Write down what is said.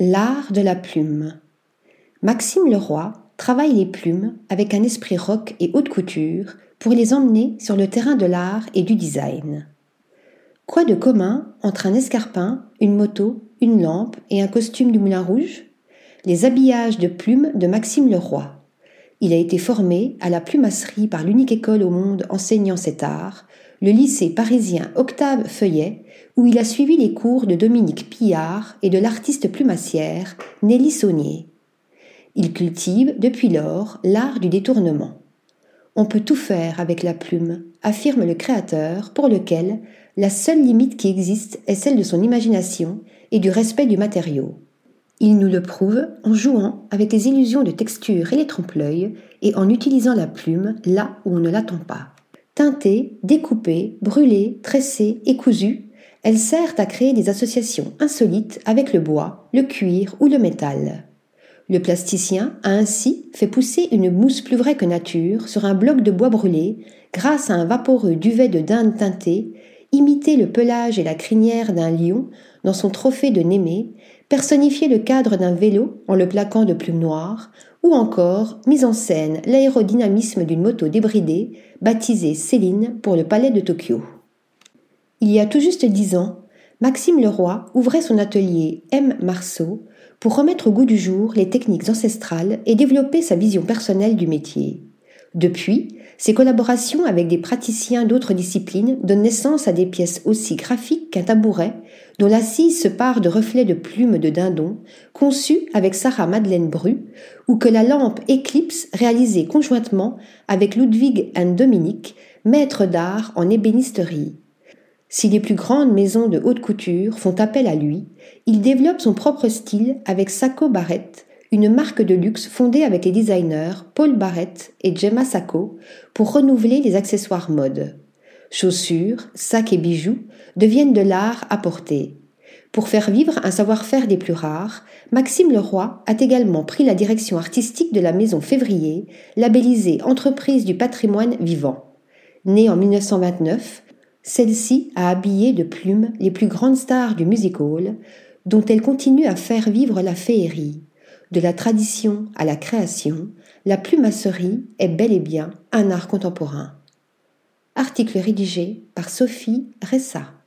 L'art de la plume. Maxime Leroy travaille les plumes avec un esprit rock et haute couture pour les emmener sur le terrain de l'art et du design. Quoi de commun entre un escarpin, une moto, une lampe et un costume du Moulin Rouge? Les habillages de plumes de Maxime Leroy. Il a été formé à la plumasserie par l'unique école au monde enseignant cet art, le lycée parisien Octave Feuillet, où il a suivi les cours de Dominique Pillard et de l'artiste plumassière Nelly Saunier. Il cultive depuis lors l'art du détournement. On peut tout faire avec la plume, affirme le créateur, pour lequel la seule limite qui existe est celle de son imagination et du respect du matériau. Il nous le prouve en jouant avec les illusions de texture et les trompe-l'œil et en utilisant la plume là où on ne l'attend pas. Teintée, découpée, brûlée, tressée et cousue, elle sert à créer des associations insolites avec le bois, le cuir ou le métal. Le plasticien a ainsi fait pousser une mousse plus vraie que nature sur un bloc de bois brûlé grâce à un vaporeux duvet de dinde teinté, imité le pelage et la crinière d'un lion dans son trophée de Némée, personnifié le cadre d'un vélo en le plaquant de plumes noires, ou encore mise en scène l'aérodynamisme d'une moto débridée baptisée Céline pour le palais de Tokyo. Il y a tout juste dix ans, Maxime Leroy ouvrait son atelier M. Marceau pour remettre au goût du jour les techniques ancestrales et développer sa vision personnelle du métier. Depuis, ses collaborations avec des praticiens d'autres disciplines donnent naissance à des pièces aussi graphiques qu'un tabouret, dont l'assise se part de reflets de plumes de dindon, conçus avec Sarah Madeleine Bru, ou que la lampe Eclipse réalisée conjointement avec Ludwig and Dominique, maître d'art en ébénisterie. Si les plus grandes maisons de haute couture font appel à lui, il développe son propre style avec Sacco Barrett, une marque de luxe fondée avec les designers Paul Barrett et Gemma Sacco pour renouveler les accessoires mode. Chaussures, sacs et bijoux deviennent de l'art à porter. Pour faire vivre un savoir-faire des plus rares, Maxime Leroy a également pris la direction artistique de la maison Février, labellisée Entreprise du patrimoine vivant. Née en 1929, celle-ci a habillé de plumes les plus grandes stars du music hall, dont elle continue à faire vivre la féerie. De la tradition à la création, la plumasserie est bel et bien un art contemporain. Article rédigé par Sophie Ressa.